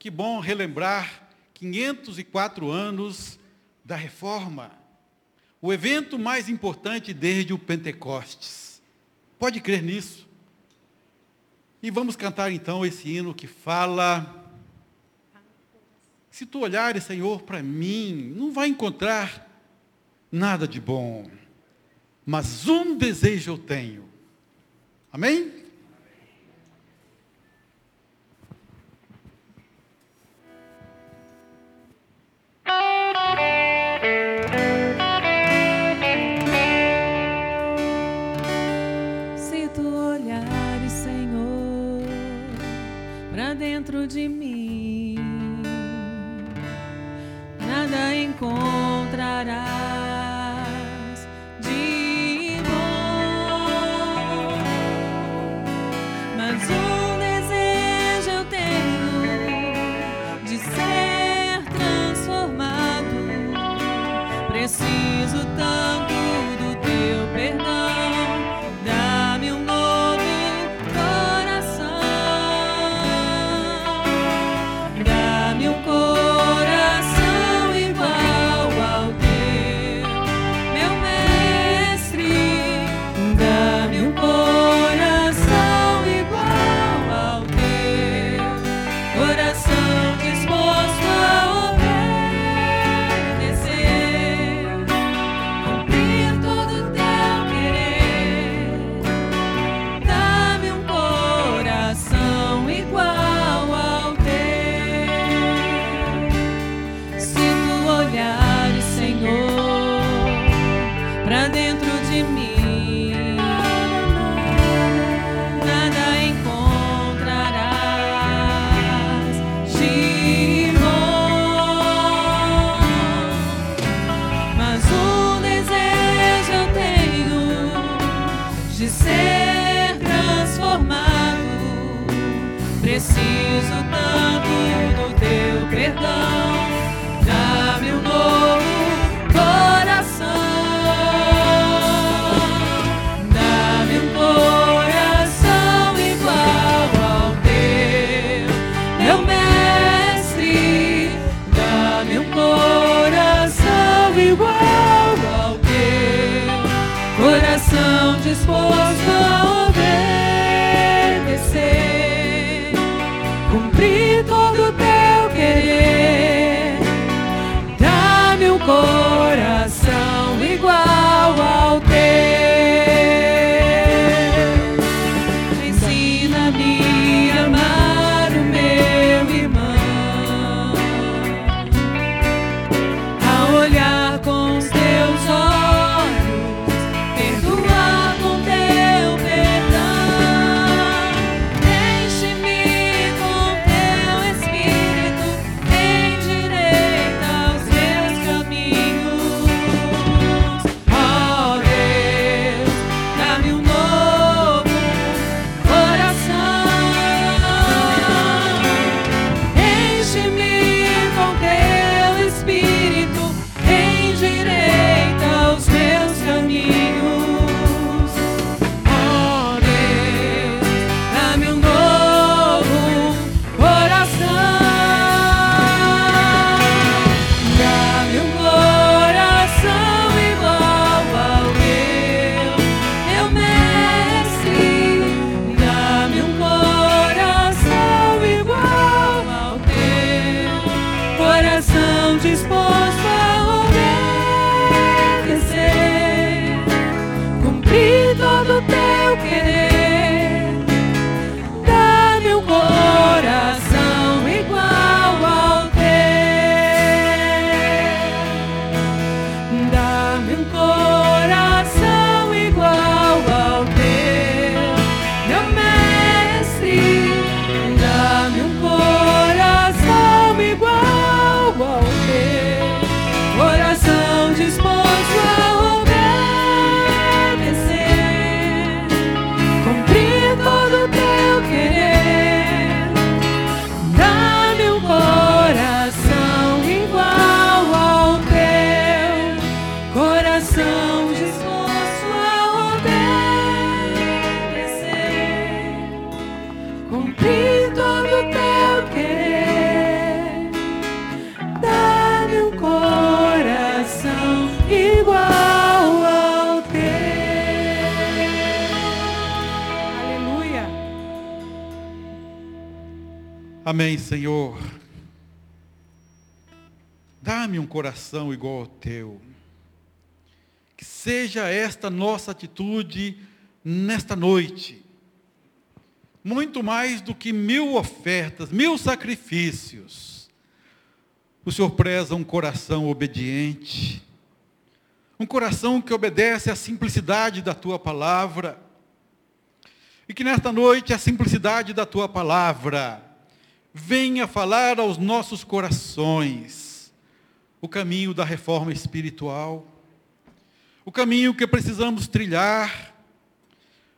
Que bom relembrar 504 anos da reforma. O evento mais importante desde o Pentecostes. Pode crer nisso. E vamos cantar então esse hino que fala. Se tu olhares, Senhor, para mim, não vai encontrar nada de bom. Mas um desejo eu tenho. Amém? Dentro de mim, nada encontrarás need. Amém, Senhor. Dá-me um coração igual ao teu. Que seja esta nossa atitude nesta noite. Muito mais do que mil ofertas, mil sacrifícios. O Senhor preza um coração obediente. Um coração que obedece à simplicidade da tua palavra. E que nesta noite a simplicidade da tua palavra venha falar aos nossos corações o caminho da reforma espiritual, o caminho que precisamos trilhar,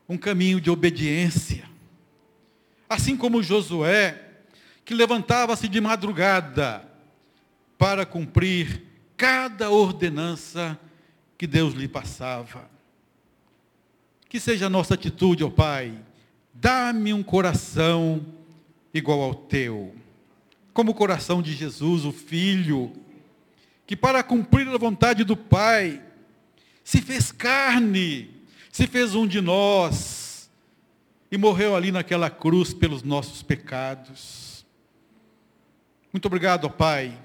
um caminho de obediência. Assim como Josué, que levantava-se de madrugada para cumprir cada ordenança que Deus lhe passava. Que seja a nossa atitude, ó Pai, dá-me um coração igual ao teu. Como o coração de Jesus, o Filho, que para cumprir a vontade do Pai, se fez carne, se fez um de nós e morreu ali naquela cruz pelos nossos pecados. Muito obrigado, Pai,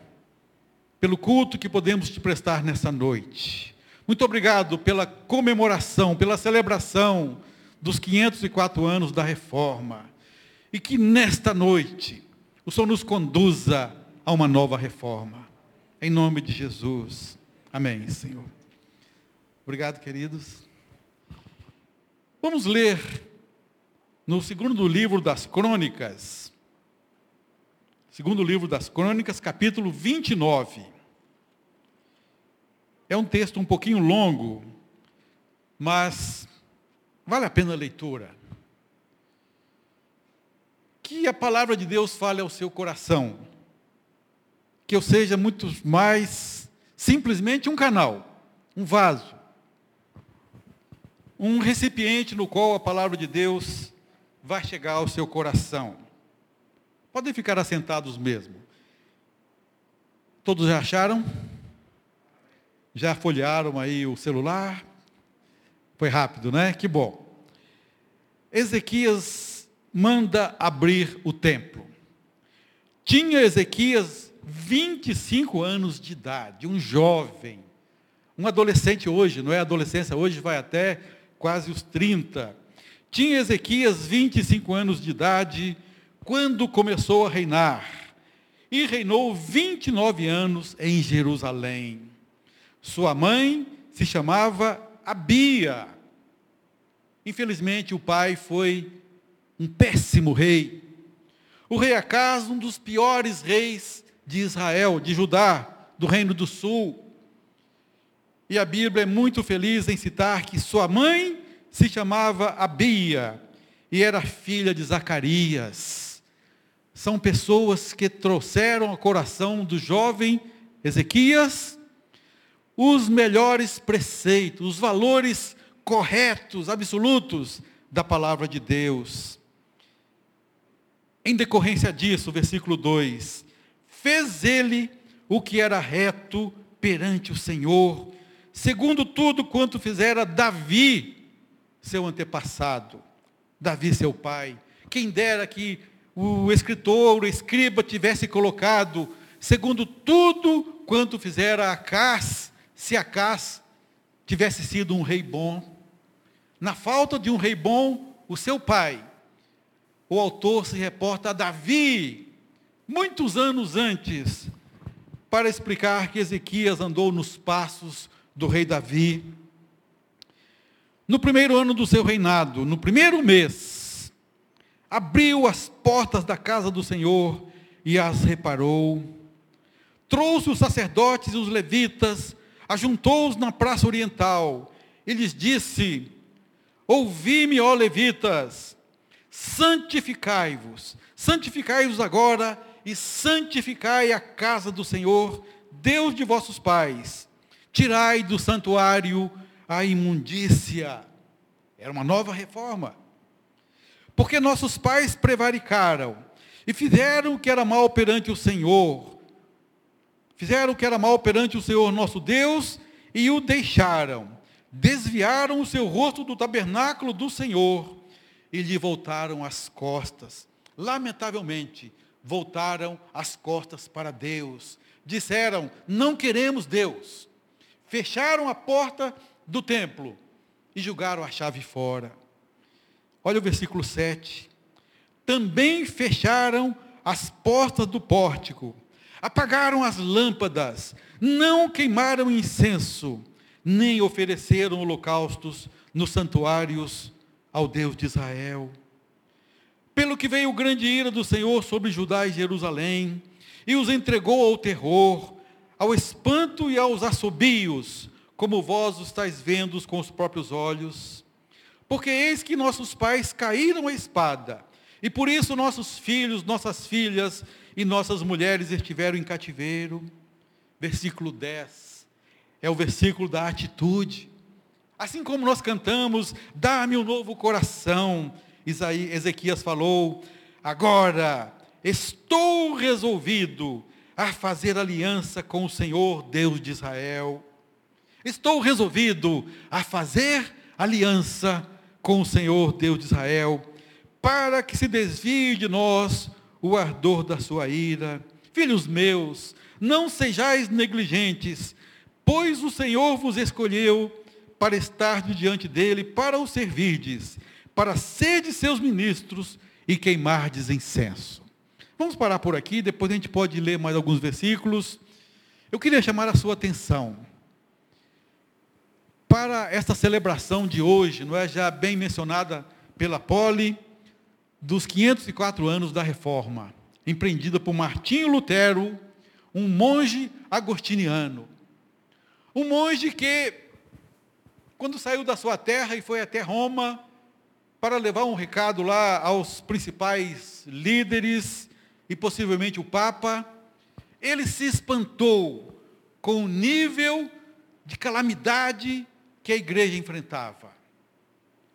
pelo culto que podemos te prestar nessa noite. Muito obrigado pela comemoração, pela celebração dos 504 anos da reforma. E que nesta noite o Senhor nos conduza a uma nova reforma. Em nome de Jesus. Amém, Senhor. Obrigado, queridos. Vamos ler no segundo livro das Crônicas. Segundo livro das Crônicas, capítulo 29. É um texto um pouquinho longo, mas vale a pena a leitura que a palavra de Deus fale ao seu coração. Que eu seja muito mais simplesmente um canal, um vaso, um recipiente no qual a palavra de Deus vai chegar ao seu coração. Podem ficar assentados mesmo. Todos já acharam? Já folhearam aí o celular? Foi rápido, né? Que bom. Ezequias manda abrir o templo. Tinha Ezequias 25 anos de idade, um jovem, um adolescente hoje, não é adolescência, hoje vai até quase os 30. Tinha Ezequias 25 anos de idade quando começou a reinar. E reinou 29 anos em Jerusalém. Sua mãe se chamava Abia. Infelizmente, o pai foi um péssimo rei. O rei Acas, um dos piores reis de Israel, de Judá, do reino do sul. E a Bíblia é muito feliz em citar que sua mãe se chamava Abia e era filha de Zacarias. São pessoas que trouxeram ao coração do jovem Ezequias os melhores preceitos, os valores corretos, absolutos da palavra de Deus. Em decorrência disso, versículo 2: Fez ele o que era reto perante o Senhor, segundo tudo quanto fizera Davi, seu antepassado, Davi, seu pai. Quem dera que o escritor, o escriba tivesse colocado, segundo tudo quanto fizera Acás, se Acás tivesse sido um rei bom. Na falta de um rei bom, o seu pai o autor se reporta a Davi, muitos anos antes, para explicar que Ezequias andou nos passos do rei Davi. No primeiro ano do seu reinado, no primeiro mês, abriu as portas da casa do Senhor e as reparou. Trouxe os sacerdotes e os levitas, ajuntou-os na praça oriental e lhes disse: Ouvi-me, ó levitas, santificai-vos, santificai-vos agora e santificai a casa do Senhor, Deus de vossos pais. Tirai do santuário a imundícia. Era uma nova reforma. Porque nossos pais prevaricaram e fizeram o que era mal perante o Senhor. Fizeram o que era mal perante o Senhor nosso Deus e o deixaram. Desviaram o seu rosto do tabernáculo do Senhor e lhe voltaram as costas. Lamentavelmente, voltaram as costas para Deus. Disseram: Não queremos Deus. Fecharam a porta do templo e julgaram a chave fora. Olha o versículo 7. Também fecharam as portas do pórtico, apagaram as lâmpadas, não queimaram incenso, nem ofereceram holocaustos nos santuários ao Deus de Israel. Pelo que veio grande ira do Senhor sobre Judá e Jerusalém, e os entregou ao terror, ao espanto e aos assobios, como vós os estáis vendo com os próprios olhos. Porque eis que nossos pais caíram à espada, e por isso nossos filhos, nossas filhas e nossas mulheres estiveram em cativeiro. Versículo 10 é o versículo da atitude. Assim como nós cantamos, dá-me um novo coração. Isaías, Ezequias falou, agora estou resolvido a fazer aliança com o Senhor Deus de Israel. Estou resolvido a fazer aliança com o Senhor Deus de Israel, para que se desvie de nós o ardor da sua ira. Filhos meus, não sejais negligentes, pois o Senhor vos escolheu para estar diante dele, para o servirdes, para serdes seus ministros e queimardes incenso. Vamos parar por aqui, depois a gente pode ler mais alguns versículos. Eu queria chamar a sua atenção para esta celebração de hoje, não é já bem mencionada pela Poli, dos 504 anos da Reforma, empreendida por Martinho Lutero, um monge agostiniano. Um monge que, quando saiu da sua terra e foi até Roma, para levar um recado lá aos principais líderes e possivelmente o Papa, ele se espantou com o nível de calamidade que a igreja enfrentava.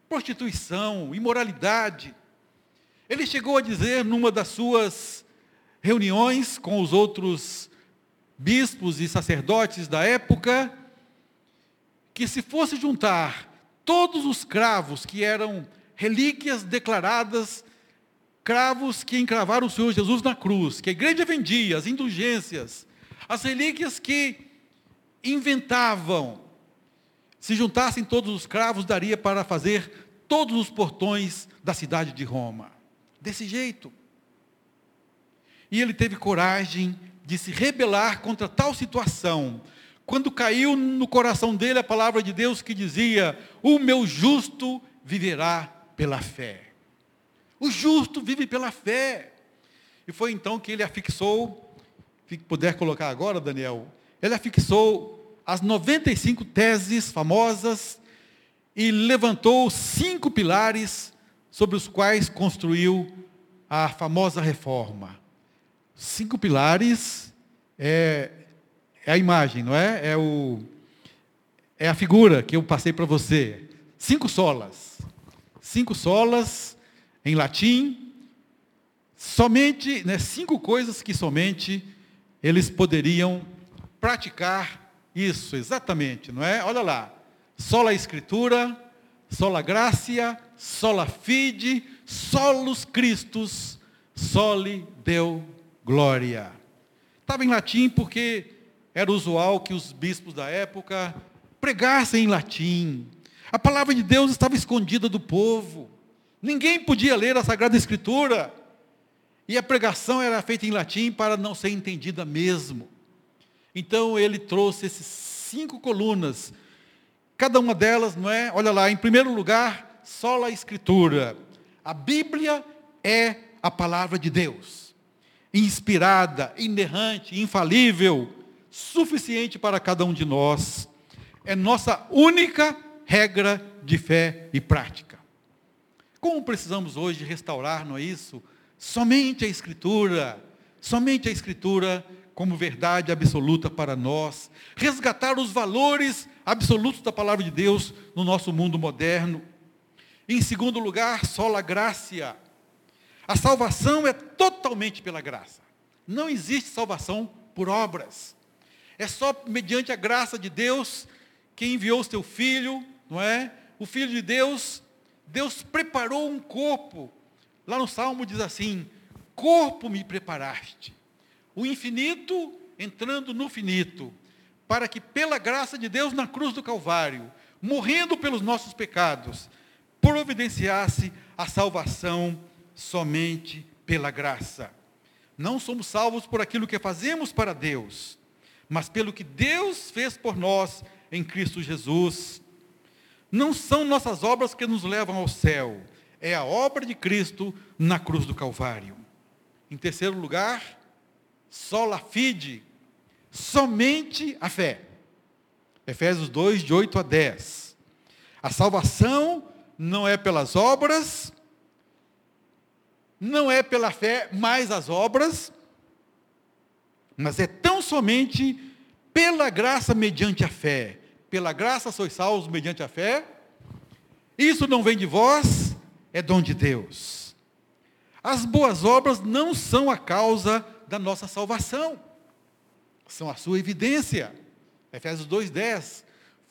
Prostituição, imoralidade. Ele chegou a dizer numa das suas reuniões com os outros bispos e sacerdotes da época que se fosse juntar todos os cravos que eram relíquias declaradas, cravos que encravaram o Senhor Jesus na cruz, que a igreja vendia, as indulgências, as relíquias que inventavam, se juntassem todos os cravos, daria para fazer todos os portões da cidade de Roma. Desse jeito. E ele teve coragem de se rebelar contra tal situação. Quando caiu no coração dele a palavra de Deus que dizia: O meu justo viverá pela fé. O justo vive pela fé. E foi então que ele afixou, se puder colocar agora, Daniel, ele afixou as 95 teses famosas e levantou cinco pilares sobre os quais construiu a famosa reforma. Cinco pilares é, é a imagem, não é? É, o, é a figura que eu passei para você. Cinco solas. Cinco solas em latim. Somente, né, cinco coisas que somente eles poderiam praticar isso, exatamente, não é? Olha lá. Sola Escritura, sola Gracia, sola Fide, solus Christus, soli Deu Glória. Estava em latim porque era usual que os bispos da época pregassem em latim. A palavra de Deus estava escondida do povo. Ninguém podia ler a Sagrada Escritura. E a pregação era feita em latim para não ser entendida mesmo. Então ele trouxe esses cinco colunas. Cada uma delas, não é? Olha lá, em primeiro lugar, só a escritura. A Bíblia é a palavra de Deus. Inspirada, inerrante, infalível, suficiente para cada um de nós. É nossa única regra de fé e prática. Como precisamos hoje restaurar, não é isso? Somente a Escritura, somente a Escritura como verdade absoluta para nós, resgatar os valores absolutos da palavra de Deus no nosso mundo moderno. Em segundo lugar, sola graça. A salvação é totalmente pela graça. Não existe salvação por obras. É só mediante a graça de Deus que enviou o seu filho, não é? O filho de Deus, Deus preparou um corpo. Lá no Salmo diz assim: corpo me preparaste. O infinito entrando no finito, para que pela graça de Deus na cruz do Calvário, morrendo pelos nossos pecados, providenciasse a salvação somente pela graça. Não somos salvos por aquilo que fazemos para Deus, mas pelo que Deus fez por nós em Cristo Jesus. Não são nossas obras que nos levam ao céu, é a obra de Cristo na cruz do Calvário. Em terceiro lugar, sola fide, somente a fé. Efésios 2, de 8 a 10. A salvação não é pelas obras, não é pela fé mais as obras, mas é somente pela graça mediante a fé. Pela graça sois salvos mediante a fé. Isso não vem de vós, é dom de Deus. As boas obras não são a causa da nossa salvação, são a sua evidência. Efésios 2,10.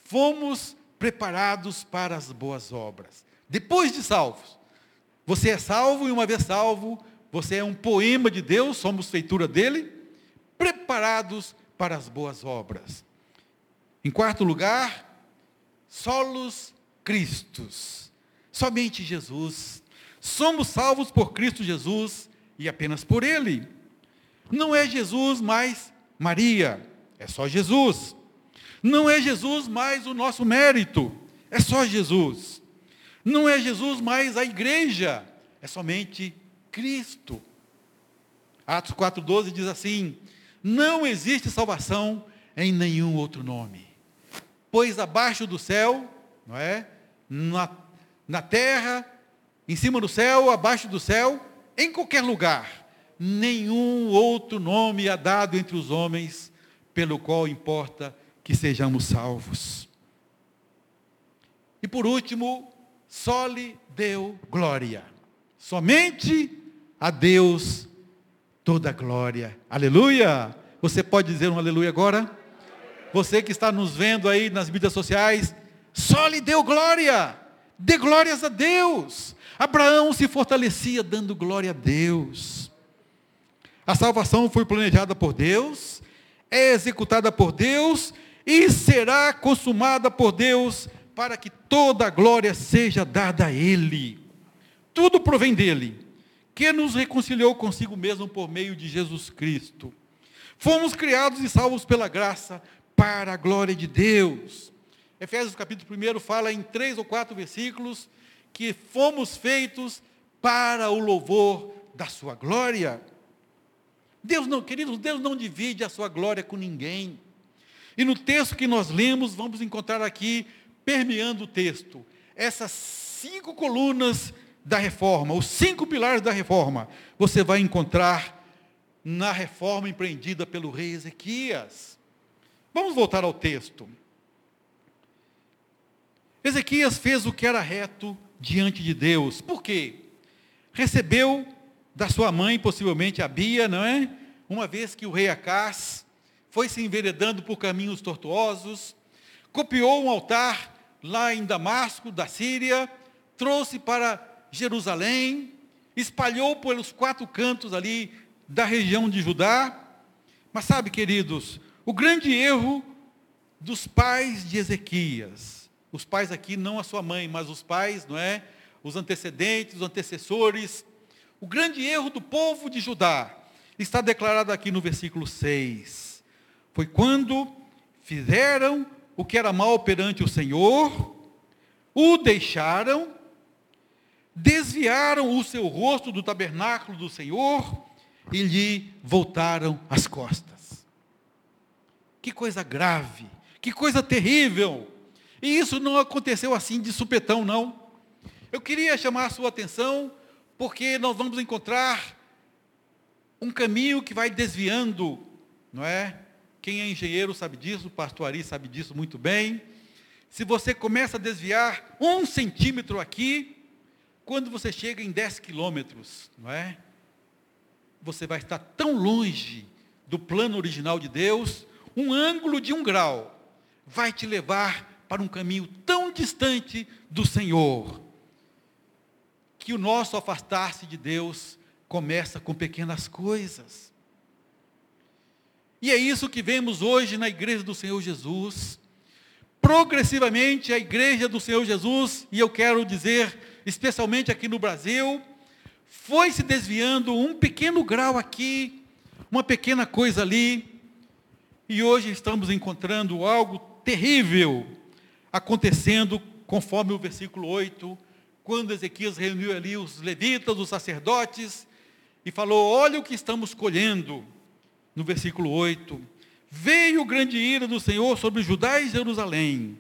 Fomos preparados para as boas obras. Depois de salvos. Você é salvo e uma vez salvo, você é um poema de Deus, somos feitura dele, preparados para as boas obras. Em quarto lugar, solos Cristos. Somente Jesus. Somos salvos por Cristo Jesus e apenas por Ele. Não é Jesus mais Maria, é só Jesus. Não é Jesus mais o nosso mérito, é só Jesus. Não é Jesus mais a igreja, é somente Cristo. Atos 4,12 diz assim: Não existe salvação em nenhum outro nome, pois abaixo do céu, não é? Na, na terra, em cima do céu, abaixo do céu, em qualquer lugar, nenhum outro nome é dado entre os homens pelo qual importa que sejamos salvos. E por último, só lhe deu glória. Somente a Deus toda glória. Aleluia! Você pode dizer um aleluia agora? Você que está nos vendo aí nas mídias sociais, só lhe deu glória. Dê glórias a Deus. Abraão se fortalecia dando glória a Deus. A salvação foi planejada por Deus, é executada por Deus e será consumada por Deus para que toda a glória seja dada a Ele. Tudo provém dele, que nos reconciliou consigo mesmo por meio de Jesus Cristo. Fomos criados e salvos pela graça para a glória de Deus. Efésios capítulo 1 fala em três ou quatro versículos que fomos feitos para o louvor da sua glória. Deus não, queridos, Deus não divide a sua glória com ninguém. E no texto que nós lemos, vamos encontrar aqui, permeando o texto, essas cinco colunas da reforma, os cinco pilares da reforma, você vai encontrar na reforma empreendida pelo rei Ezequias. Vamos voltar ao texto. Ezequias fez o que era reto diante de Deus. Por quê? Recebeu da sua mãe, possivelmente a Bia, não é? Uma vez que o rei Acás foi se enveredando por caminhos tortuosos, copiou um altar lá em Damasco, da Síria, trouxe para Jerusalém, espalhou pelos quatro cantos ali da região de Judá. Mas sabe, queridos, o grande erro dos pais de Ezequias, os pais aqui não a sua mãe, mas os pais, não é? Os antecedentes, os antecessores, o grande erro do povo de Judá está declarado aqui no versículo 6 foi quando fizeram o que era mal perante o Senhor, o deixaram, desviaram o seu rosto do tabernáculo do Senhor e lhe voltaram as costas. Que coisa grave, que coisa terrível. E isso não aconteceu assim de supetão, não. Eu queria chamar a sua atenção, porque nós vamos encontrar um caminho que vai desviando, não é? Quem é engenheiro sabe disso, o pastor Ari sabe disso muito bem. Se você começa a desviar um centímetro aqui, quando você chega em 10 quilômetros, não é? Você vai estar tão longe do plano original de Deus, um ângulo de um grau vai te levar para um caminho tão distante do Senhor, que o nosso afastar-se de Deus começa com pequenas coisas. E é isso que vemos hoje na igreja do Senhor Jesus. Progressivamente a igreja do Senhor Jesus, e eu quero dizer, especialmente aqui no Brasil, foi se desviando um pequeno grau aqui, uma pequena coisa ali, e hoje estamos encontrando algo terrível acontecendo, conforme o versículo 8, quando Ezequias reuniu ali os levitas, os sacerdotes, e falou: Olha o que estamos colhendo. No versículo 8: Veio grande ira do Senhor sobre Judá e Jerusalém,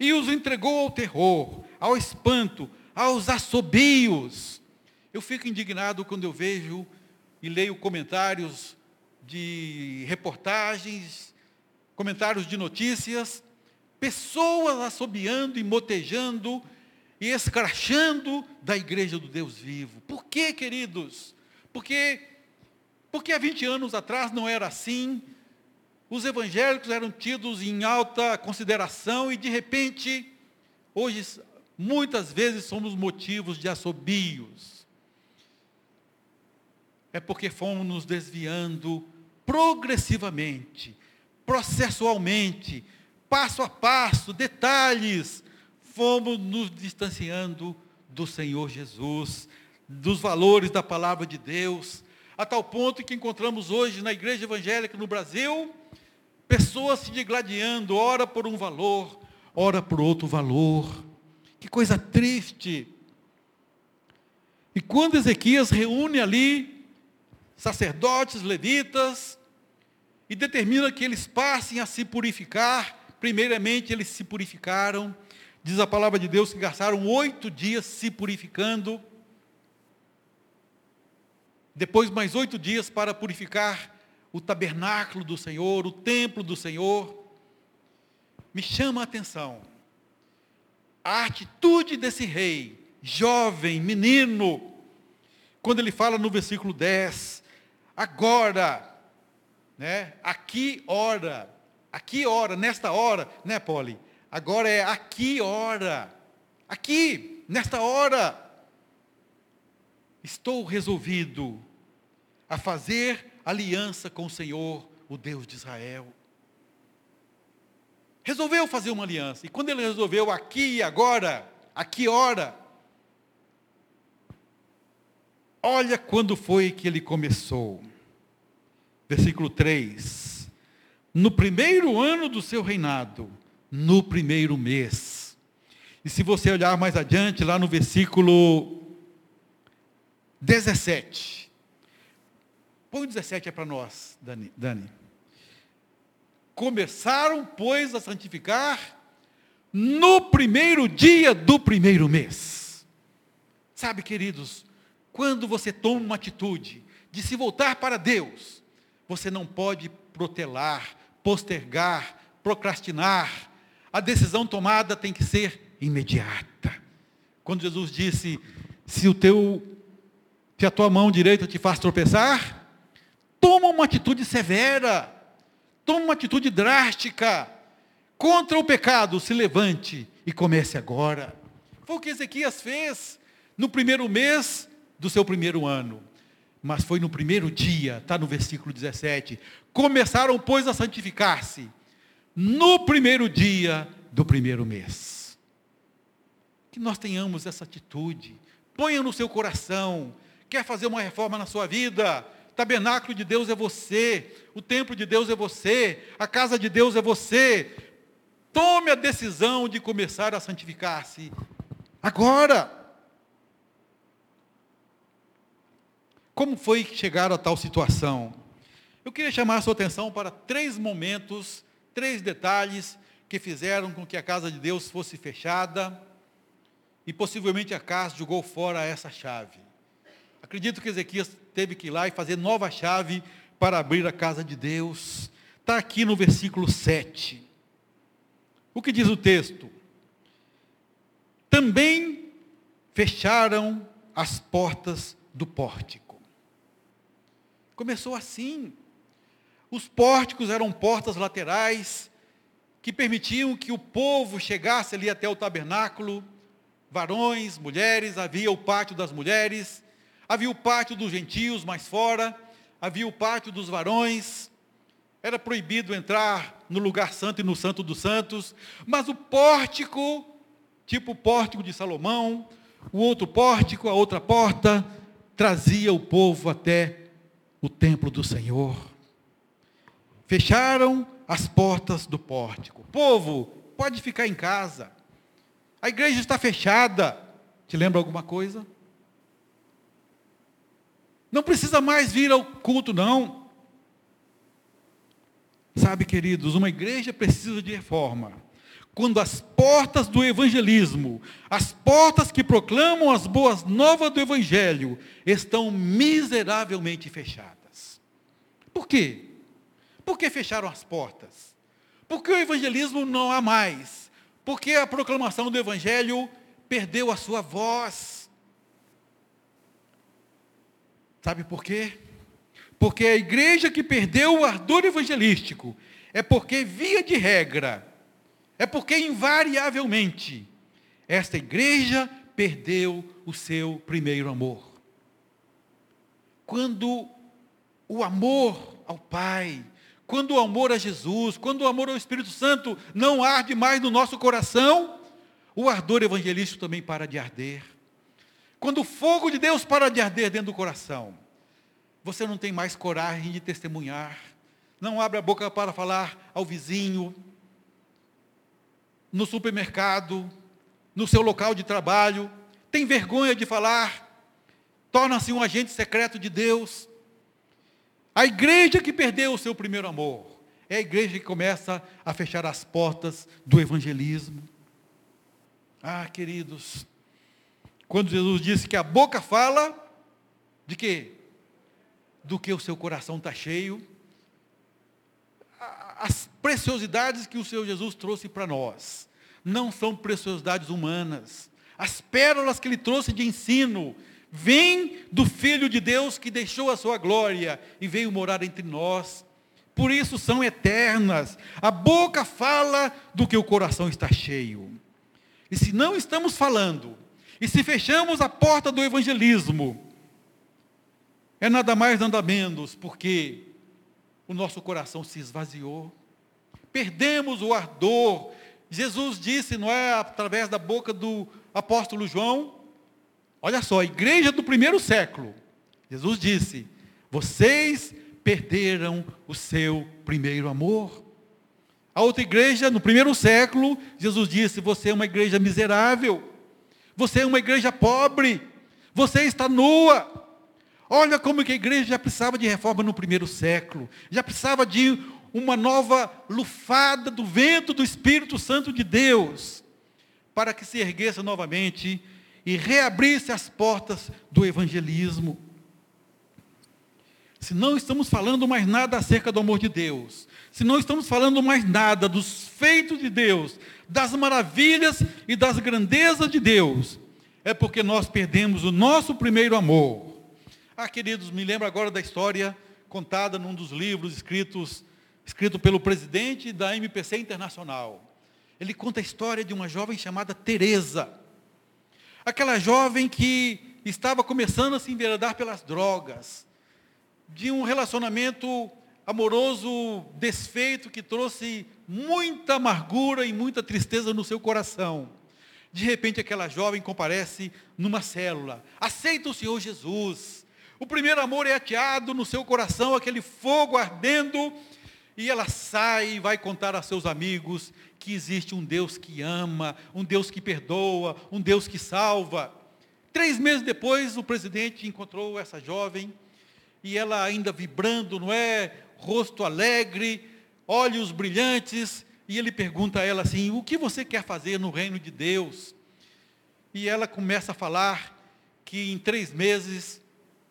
e os entregou ao terror, ao espanto, aos assobios. Eu fico indignado quando eu vejo e leio comentários de reportagens, comentários de notícias, pessoas assobiando e motejando e escrachando da igreja do Deus vivo. Por quê, queridos? Porque, porque há 20 anos atrás não era assim. Os evangélicos eram tidos em alta consideração e, de repente, hoje, muitas vezes somos motivos de assobios. É porque fomos nos desviando progressivamente, processualmente, passo a passo, detalhes, fomos nos distanciando do Senhor Jesus, dos valores da palavra de Deus, a tal ponto que encontramos hoje na igreja evangélica no Brasil, pessoas se digladiando, ora por um valor, ora por outro valor. Que coisa triste. E quando Ezequias reúne ali sacerdotes, levitas, e determina que eles passem a se purificar, primeiramente eles se purificaram, diz a palavra de Deus que gastaram oito dias se purificando, depois mais oito dias para purificar o tabernáculo do Senhor, o templo do Senhor. Me chama a atenção a atitude desse rei, jovem, menino, quando ele fala no versículo 10, agora, né, aqui ora, Aqui hora, nesta hora, né, Poli? Agora é aqui hora. Aqui, nesta hora. Estou resolvido a fazer aliança com o Senhor, o Deus de Israel. Resolveu fazer uma aliança. E quando ele resolveu aqui e agora, aqui hora, olha quando foi que ele começou. Versículo 3 no primeiro ano do seu reinado, no primeiro mês. E se você olhar mais adiante, lá no versículo 17. Põe o 17 é para nós, Dani, Dani. Começaram, pois, a santificar no primeiro dia do primeiro mês. Sabe, queridos, quando você toma uma atitude de se voltar para Deus, você não pode protelar, postergar, procrastinar. A decisão tomada tem que ser imediata. Quando Jesus disse: "Se o teu se a tua mão direita te faz tropeçar, toma uma atitude severa, toma uma atitude drástica contra o pecado, se levante e comece agora. Foi o que Ezequias fez no primeiro mês do seu primeiro ano. Mas foi no primeiro dia, está no versículo 17. Começaram, pois, a santificar-se no primeiro dia do primeiro mês. Que nós tenhamos essa atitude. Ponha no seu coração. Quer fazer uma reforma na sua vida? Tabernáculo de Deus é você. O templo de Deus é você. A casa de Deus é você. Tome a decisão de começar a santificar-se agora. Como foi que chegaram a tal situação? Eu queria chamar a sua atenção para três momentos, três detalhes que fizeram com que a casa de Deus fosse fechada e possivelmente a casa jogou fora essa chave. Acredito que Ezequias teve que ir lá e fazer nova chave para abrir a casa de Deus. Está aqui no versículo 7. O que diz o texto? Também fecharam as portas do pórtico. Começou assim. Os pórticos eram portas laterais que permitiam que o povo chegasse ali até o tabernáculo. Varões, mulheres, havia o pátio das mulheres. Havia o pátio dos gentios mais fora, havia o pátio dos varões. Era proibido entrar no lugar santo e no santo dos santos, mas o pórtico, tipo o pórtico de Salomão, o outro pórtico, a outra porta, trazia o povo até o templo do Senhor. Fecharam as portas do pórtico. Povo, pode ficar em casa. A igreja está fechada. Te lembra alguma coisa? Não precisa mais vir ao culto, não. Sabe, queridos, uma igreja precisa de reforma. Quando as portas do evangelismo, as portas que proclamam as boas novas do evangelho, estão miseravelmente fechadas. Por quê? Por que fecharam as portas? Porque o evangelismo não há mais. Porque a proclamação do evangelho perdeu a sua voz. Sabe por quê? Porque a igreja que perdeu o ardor evangelístico é porque, via de regra, é porque, invariavelmente, esta igreja perdeu o seu primeiro amor. Quando o amor ao Pai, quando o amor a Jesus, quando o amor ao Espírito Santo não arde mais no nosso coração, o ardor evangelístico também para de arder. Quando o fogo de Deus para de arder dentro do coração, você não tem mais coragem de testemunhar, não abre a boca para falar ao vizinho, no supermercado, no seu local de trabalho, tem vergonha de falar, torna-se um agente secreto de Deus. A igreja que perdeu o seu primeiro amor é a igreja que começa a fechar as portas do evangelismo. Ah, queridos, quando Jesus disse que a boca fala, de quê? Do que o seu coração está cheio. As preciosidades que o Senhor Jesus trouxe para nós não são preciosidades humanas. As pérolas que ele trouxe de ensino vêm do Filho de Deus que deixou a sua glória e veio morar entre nós. Por isso são eternas. A boca fala do que o coração está cheio. E se não estamos falando, e se fechamos a porta do evangelismo, é nada mais, nada menos, porque o nosso coração se esvaziou, perdemos o ardor. Jesus disse, não é através da boca do apóstolo João, olha só, a igreja do primeiro século, Jesus disse: vocês perderam o seu primeiro amor. A outra igreja, no primeiro século, Jesus disse: Você é uma igreja miserável, você é uma igreja pobre, você está nua. Olha como que a igreja já precisava de reforma no primeiro século, já precisava de uma nova lufada do vento do Espírito Santo de Deus, para que se erguesse novamente e reabrisse as portas do evangelismo. Se não estamos falando mais nada acerca do amor de Deus, se não estamos falando mais nada dos feitos de Deus, das maravilhas e das grandezas de Deus, é porque nós perdemos o nosso primeiro amor. Ah, queridos, me lembro agora da história contada num dos livros escritos escrito pelo presidente da MPC Internacional. Ele conta a história de uma jovem chamada Teresa. Aquela jovem que estava começando a se enveredar pelas drogas, de um relacionamento amoroso desfeito que trouxe muita amargura e muita tristeza no seu coração. De repente, aquela jovem comparece numa célula, aceita o Senhor Jesus. O primeiro amor é ateado no seu coração, aquele fogo ardendo, e ela sai e vai contar a seus amigos que existe um Deus que ama, um Deus que perdoa, um Deus que salva. Três meses depois, o presidente encontrou essa jovem e ela ainda vibrando, não é? Rosto alegre, olhos brilhantes, e ele pergunta a ela assim: O que você quer fazer no reino de Deus? E ela começa a falar que em três meses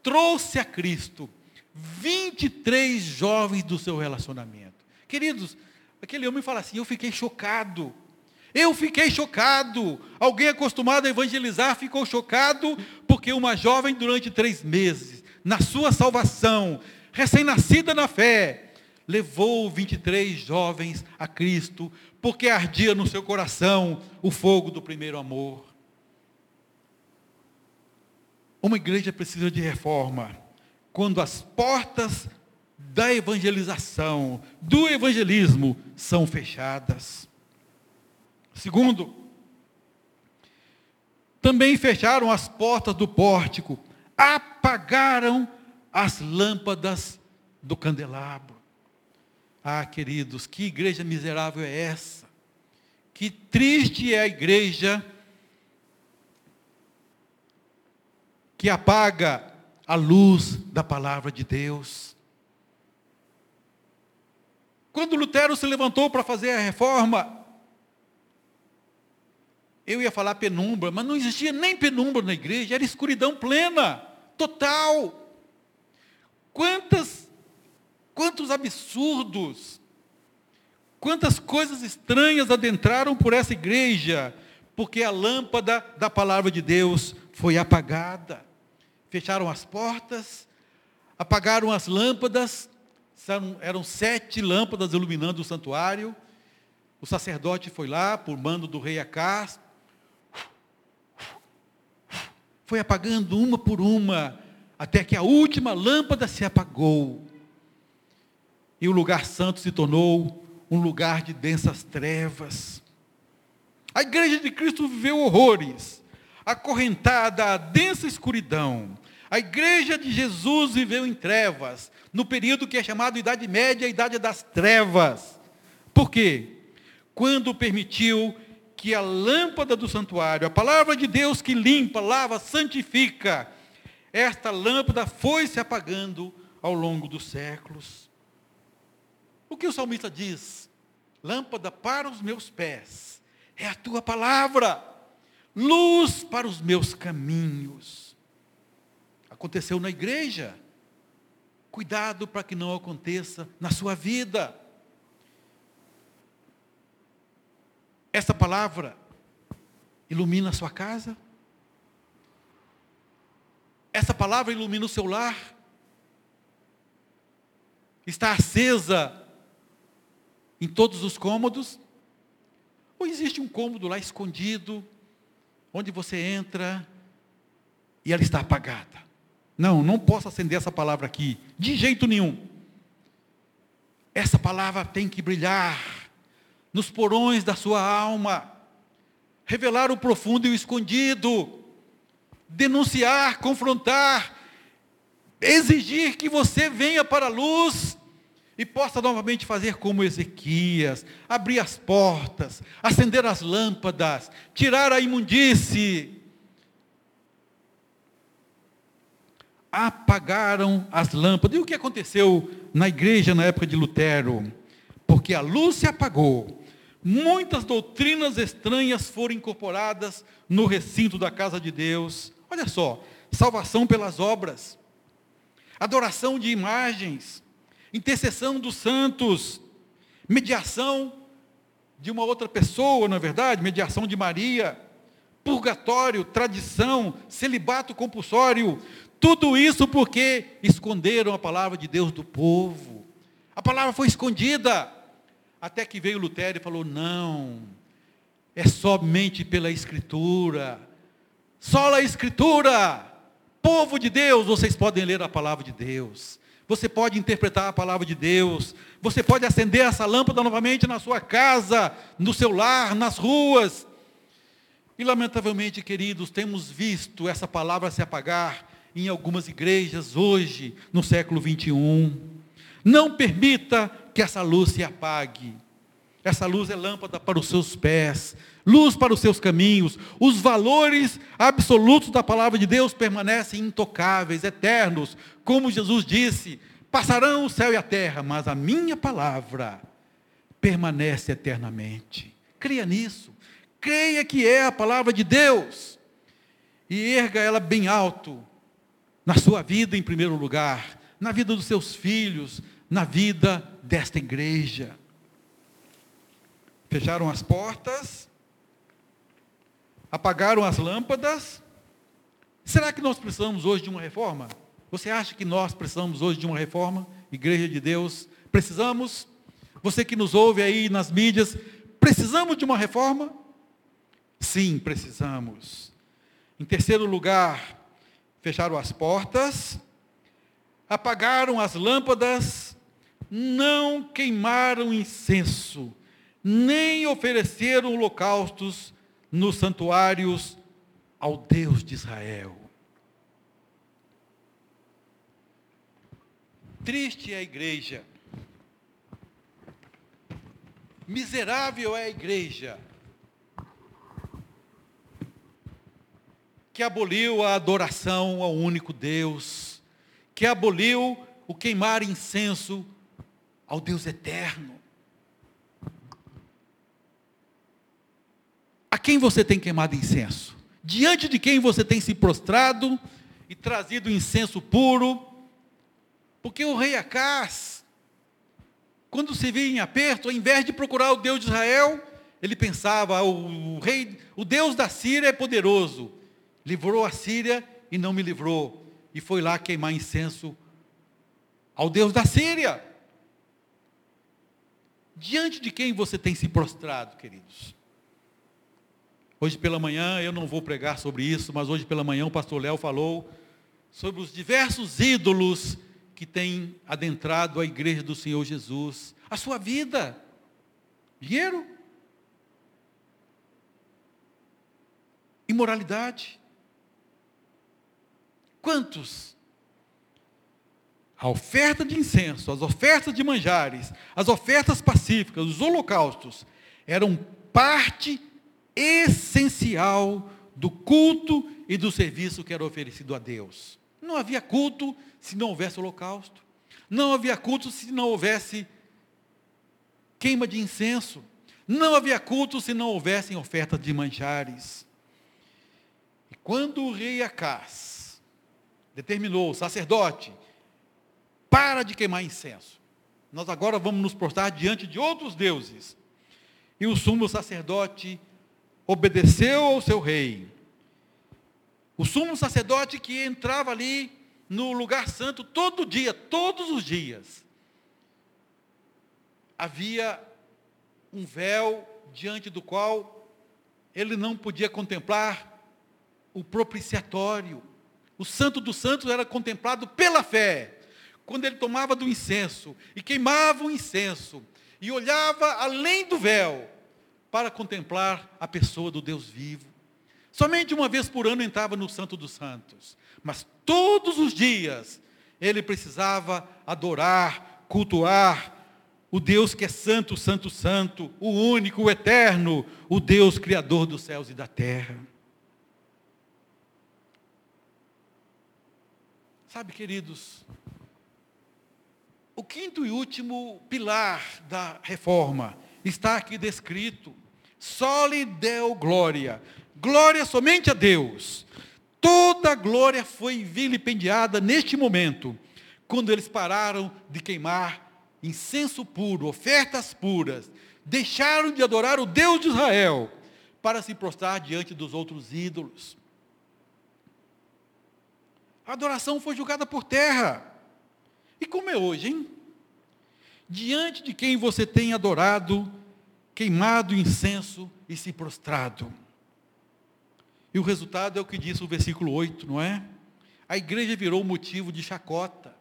trouxe a Cristo 23 jovens do seu relacionamento. Queridos, aquele homem fala assim: Eu fiquei chocado. Eu fiquei chocado. Alguém acostumado a evangelizar ficou chocado porque uma jovem, durante três meses, na sua salvação, recém-nascida na fé, levou 23 jovens a Cristo, porque ardia no seu coração o fogo do primeiro amor. Uma igreja precisa de reforma quando as portas da evangelização, do evangelismo, são fechadas. Segundo, também fecharam as portas do pórtico, apagaram as lâmpadas do candelabro. Ah, queridos, que igreja miserável é essa? Que triste é a igreja que apaga a luz da palavra de Deus. Quando Lutero se levantou para fazer a reforma, eu ia falar penumbra, mas não existia nem penumbra na igreja, era escuridão plena, total. Quantas, quantos absurdos, quantas coisas estranhas adentraram por essa igreja, porque a lâmpada da palavra de Deus foi apagada. Fecharam as portas, apagaram as lâmpadas, eram sete lâmpadas iluminando o santuário. O sacerdote foi lá, por mando do rei Acás, foi apagando uma por uma, até que a última lâmpada se apagou. E o lugar santo se tornou um lugar de densas trevas. A igreja de Cristo viveu horrores, acorrentada à densa escuridão. A igreja de Jesus viveu em trevas, no período que é chamado Idade Média, a Idade das Trevas. Por quê? Quando permitiu que a lâmpada do santuário, a palavra de Deus que limpa, lava, santifica, esta lâmpada foi se apagando ao longo dos séculos. O que o salmista diz? Lâmpada para os meus pés é a tua palavra, luz para os meus caminhos. Aconteceu na igreja. Cuidado para que não aconteça na sua vida. Essa palavra ilumina a sua casa? Essa palavra ilumina o seu lar? Está acesa em todos os cômodos? Ou existe um cômodo lá escondido, onde você entra e ela está apagada? Não, não posso acender essa palavra aqui, de jeito nenhum. Essa palavra tem que brilhar nos porões da sua alma, revelar o profundo e o escondido, denunciar, confrontar, exigir que você venha para a luz e possa novamente fazer como Ezequias, abrir as portas, acender as lâmpadas, tirar a imundície. Apagaram as lâmpadas. E o que aconteceu na igreja na época de Lutero? porque a luz se apagou, muitas doutrinas estranhas foram incorporadas no recinto da casa de Deus. Olha só, salvação pelas obras, adoração de imagens, intercessão dos santos, mediação de uma outra pessoa, na é verdade, mediação de Maria, purgatório, tradição, celibato compulsório, tudo isso porque esconderam a palavra de Deus do povo. A palavra foi escondida. Até que veio Lutero e falou: não, é somente pela Escritura, só a Escritura. Povo de Deus, vocês podem ler a palavra de Deus, você pode interpretar a palavra de Deus, você pode acender essa lâmpada novamente na sua casa, no seu lar, nas ruas. E lamentavelmente, queridos, temos visto essa palavra se apagar em algumas igrejas hoje, no século 21. Não permita que essa luz se apague. Essa luz é lâmpada para os seus pés, luz para os seus caminhos. Os valores absolutos da palavra de Deus permanecem intocáveis, eternos. Como Jesus disse: passarão o céu e a terra, mas a minha palavra permanece eternamente. Creia nisso. Creia que é a palavra de Deus. E erga ela bem alto, na sua vida em primeiro lugar, na vida dos seus filhos, na vida desta igreja. Fecharam as portas, apagaram as lâmpadas. Será que nós precisamos hoje de uma reforma? Você acha que nós precisamos hoje de uma reforma? Igreja de Deus, precisamos? Você que nos ouve aí nas mídias, precisamos de uma reforma? Sim, precisamos. Em terceiro lugar, fecharam as portas, apagaram as lâmpadas, não queimaram incenso, nem ofereceram holocaustos nos santuários ao Deus de Israel. Triste é a igreja, miserável é a igreja, que aboliu a adoração ao único Deus, que aboliu o queimar incenso ao Deus eterno. A quem você tem queimado incenso? Diante de quem você tem se prostrado e trazido incenso puro? Porque o rei Acás, quando se via em aperto, ao invés de procurar o Deus de Israel, ele pensava, o rei, o Deus da Síria é poderoso, livrou a Síria e não me livrou. E foi lá queimar incenso ao Deus da Síria. Diante de quem você tem se prostrado, queridos? Hoje pela manhã eu não vou pregar sobre isso, mas hoje pela manhã o pastor Léo falou sobre os diversos ídolos que têm adentrado a igreja do Senhor Jesus. A sua vida, dinheiro, imoralidade, Quantos? A oferta de incenso, as ofertas de manjares, as ofertas pacíficas, os holocaustos, eram parte essencial do culto e do serviço que era oferecido a Deus. Não havia culto se não houvesse holocausto. Não havia culto se não houvesse queima de incenso. Não havia culto se não houvessem ofertas de manjares. E quando o rei Acás determinou, o sacerdote, para de queimar incenso. Nós agora vamos nos prostrar diante de outros deuses. E o sumo sacerdote obedeceu ao seu rei. O sumo sacerdote que entrava ali no lugar santo todo dia, todos os dias. Havia um véu diante do qual ele não podia contemplar o propiciatório, o santo dos santos era contemplado pela fé. Quando ele tomava do incenso e queimava o incenso e olhava além do véu para contemplar a pessoa do Deus vivo. Somente uma vez por ano entrava no santo dos santos, mas todos os dias ele precisava adorar, cultuar o Deus que é santo, santo, santo, o único, o eterno, o Deus criador dos céus e da terra. Sabe, queridos, o quinto e último pilar da reforma está aqui descrito. Só deu glória. Glória somente a Deus. Toda a glória foi vilipendiada neste momento, quando eles pararam de queimar incenso puro, ofertas puras, deixaram de adorar o Deus de Israel para se prostrar diante dos outros ídolos. A adoração foi julgada por terra. E como é hoje, hein? Diante de quem você tem adorado, queimado incenso e se prostrado. E o resultado é o que diz o versículo 8, não é? A igreja virou motivo de chacota,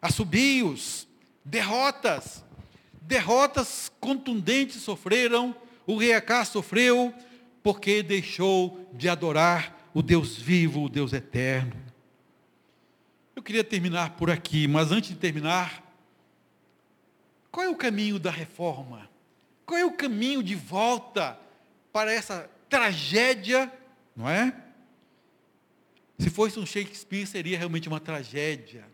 assobios, derrotas. Derrotas contundentes sofreram, o rei Acá sofreu, porque deixou de adorar o Deus vivo, o Deus eterno. Eu queria terminar por aqui, mas antes de terminar, qual é o caminho da reforma? Qual é o caminho de volta para essa tragédia, não é? Se fosse um Shakespeare, seria realmente uma tragédia.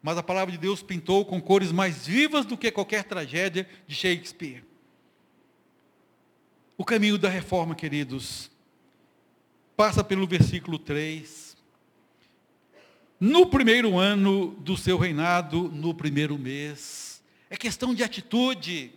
Mas a palavra de Deus pintou com cores mais vivas do que qualquer tragédia de Shakespeare. O caminho da reforma, queridos, passa pelo versículo 3 no primeiro ano do seu reinado, no primeiro mês. É questão de atitude.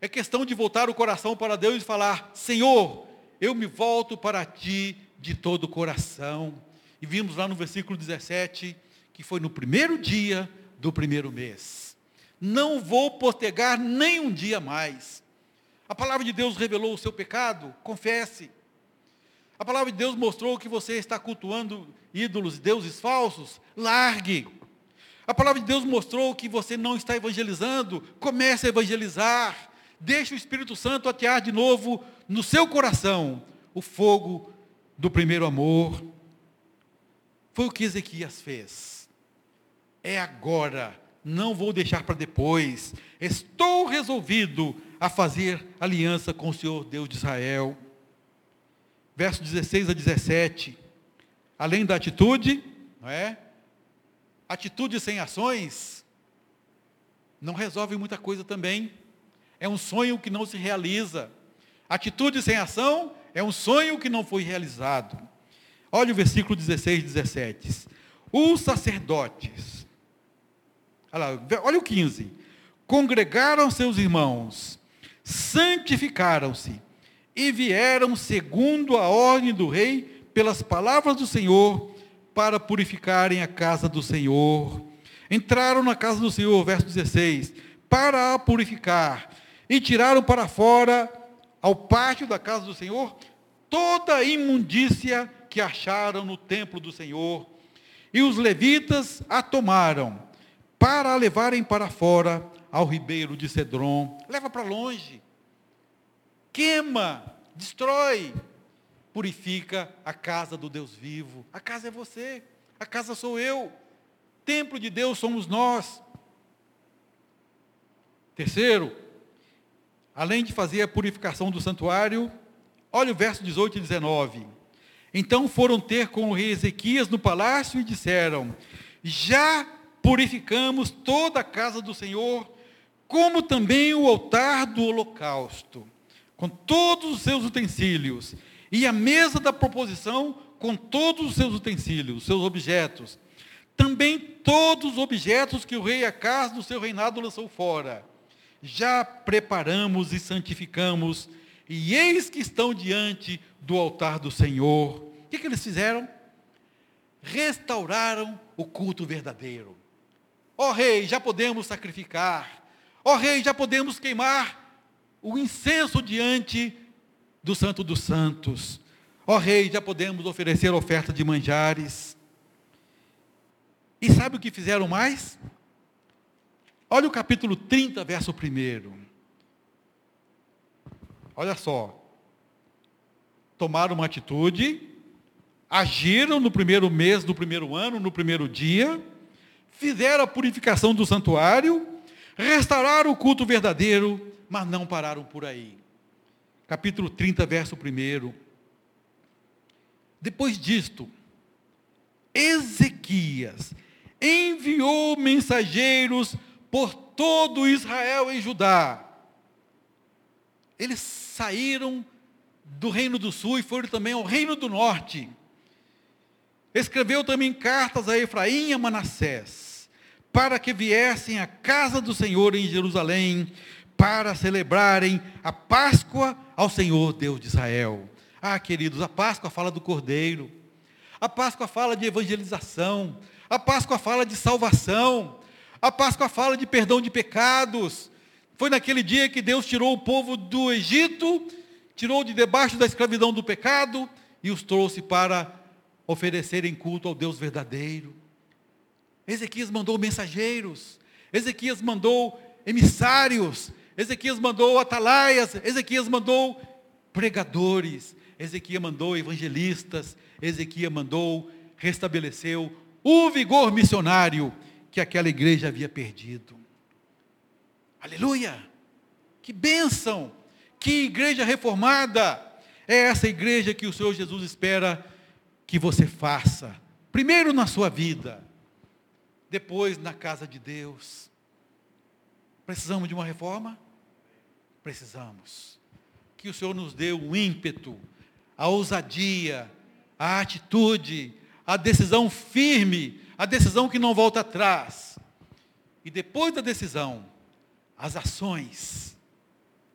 É questão de voltar o coração para Deus e falar: Senhor, eu me volto para ti de todo o coração. E vimos lá no versículo 17 que foi no primeiro dia do primeiro mês. Não vou postergar nem um dia mais. A palavra de Deus revelou o seu pecado, confesse. A palavra de Deus mostrou que você está cultuando ídolos, deuses falsos. Largue. A palavra de Deus mostrou que você não está evangelizando. Comece a evangelizar. Deixe o Espírito Santo atear de novo no seu coração o fogo do primeiro amor. Foi o que Ezequias fez. É agora, não vou deixar para depois. Estou resolvido a fazer aliança com o Senhor Deus de Israel. Verso 16 a 17. Além da atitude, não é? Atitude sem ações não resolve muita coisa também. É um sonho que não se realiza. Atitude sem ação é um sonho que não foi realizado. Olha o versículo 16 e 17. Os sacerdotes, olha, lá, olha o 15. Congregaram seus irmãos, santificaram-se e vieram segundo a ordem do rei pelas palavras do Senhor para purificarem a casa do Senhor. Entraram na casa do Senhor, verso 16, para a purificar e tiraram para fora ao pátio da casa do Senhor toda a imundícia que acharam no templo do Senhor. E os levitas a tomaram para a levarem para fora ao ribeiro de Cedron. Leva para longe. Queima, destrói, purifica a casa do Deus vivo. A casa é você, a casa sou eu. Templo de Deus somos nós. Terceiro, além de fazer a purificação do santuário, olha o verso 18 e 19. Então foram ter com o rei Ezequias no palácio e disseram: Já purificamos toda a casa do Senhor, como também o altar do holocausto, com todos os seus utensílios, e a mesa da proposição com todos os seus utensílios, seus objetos. Também todos os objetos que o rei Acas do seu reinado lançou fora. Já preparamos e santificamos, e eis que estão diante do altar do Senhor. O que, que eles fizeram? Restauraram o culto verdadeiro. Ó oh, rei, já podemos sacrificar. Ó oh, rei, já podemos queimar o incenso diante do Santo dos Santos. Ó rei, já podemos oferecer oferta de manjares. E sabe o que fizeram mais? Olha o capítulo 30, verso 1. Olha só tomaram uma atitude, agiram no primeiro mês do primeiro ano, no primeiro dia, fizeram a purificação do santuário, restauraram o culto verdadeiro, mas não pararam por aí. Capítulo 30, verso 1. Depois disto, Ezequias enviou mensageiros por todo Israel e Judá. Eles saíram do reino do sul e foram também ao reino do norte. Escreveu também cartas a Efraim e a Manassés, para que viessem à casa do Senhor em Jerusalém, para celebrarem a Páscoa ao Senhor Deus de Israel. Ah, queridos, a Páscoa fala do Cordeiro, a Páscoa fala de evangelização, a Páscoa fala de salvação, a Páscoa fala de perdão de pecados. Foi naquele dia que Deus tirou o povo do Egito tirou de debaixo da escravidão do pecado e os trouxe para oferecerem culto ao Deus verdadeiro. Ezequias mandou mensageiros, Ezequias mandou emissários, Ezequias mandou atalaias, Ezequias mandou pregadores, Ezequias mandou evangelistas, Ezequias mandou, restabeleceu o vigor missionário que aquela igreja havia perdido. Aleluia! Que bênção! Que igreja reformada é essa igreja que o Senhor Jesus espera que você faça? Primeiro na sua vida, depois na casa de Deus. Precisamos de uma reforma? Precisamos. Que o Senhor nos dê o ímpeto, a ousadia, a atitude, a decisão firme, a decisão que não volta atrás. E depois da decisão, as ações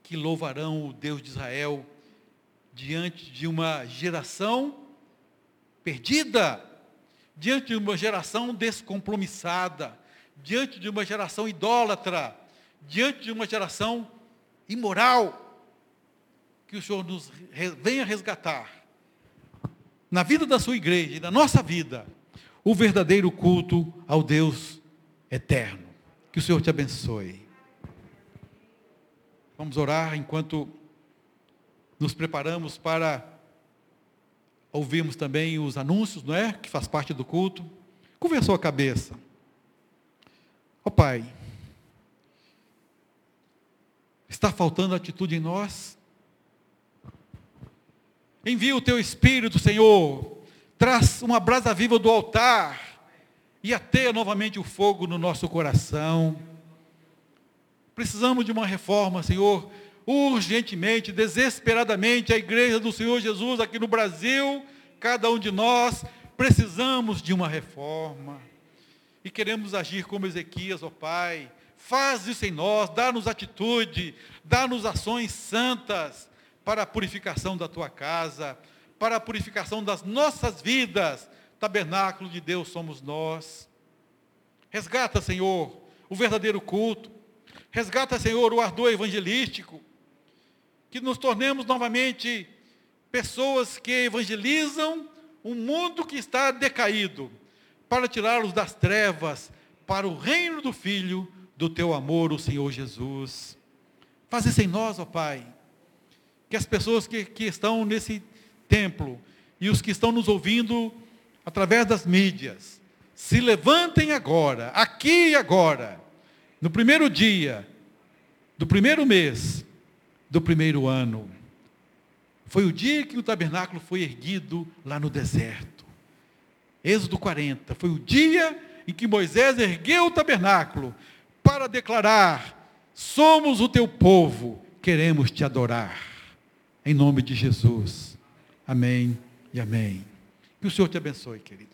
que louvarão o Deus de Israel diante de uma geração perdida, diante de uma geração descompromissada, diante de uma geração idólatra, diante de uma geração imoral. Que o Senhor nos venha resgatar na vida da sua igreja e na nossa vida, o verdadeiro culto ao Deus eterno. Que o Senhor te abençoe. Vamos orar enquanto nos preparamos para ouvirmos também os anúncios, não é? Que faz parte do culto. Conversou a cabeça. Ó oh, Pai, está faltando atitude em nós? Envia o teu Espírito, Senhor, traz uma brasa viva do altar e ateia novamente o fogo no nosso coração. Precisamos de uma reforma, Senhor, urgentemente, desesperadamente, a igreja do Senhor Jesus aqui no Brasil, cada um de nós, precisamos de uma reforma. E queremos agir como Ezequias, ó Pai. Faz isso em nós, dá-nos atitude, dá-nos ações santas para a purificação da tua casa, para a purificação das nossas vidas. Tabernáculo de Deus somos nós. Resgata, Senhor, o verdadeiro culto. Resgata, Senhor, o ardor evangelístico. Que nos tornemos novamente pessoas que evangelizam um mundo que está decaído, para tirá-los das trevas, para o reino do Filho do teu amor, o Senhor Jesus. Faz isso em nós, ó Pai. Que as pessoas que, que estão nesse templo e os que estão nos ouvindo através das mídias, se levantem agora, aqui e agora, no primeiro dia, do primeiro mês, do primeiro ano. Foi o dia que o tabernáculo foi erguido lá no deserto. Êxodo 40. Foi o dia em que Moisés ergueu o tabernáculo para declarar: Somos o teu povo, queremos te adorar. Em nome de Jesus. Amém e amém. Que o Senhor te abençoe, querido.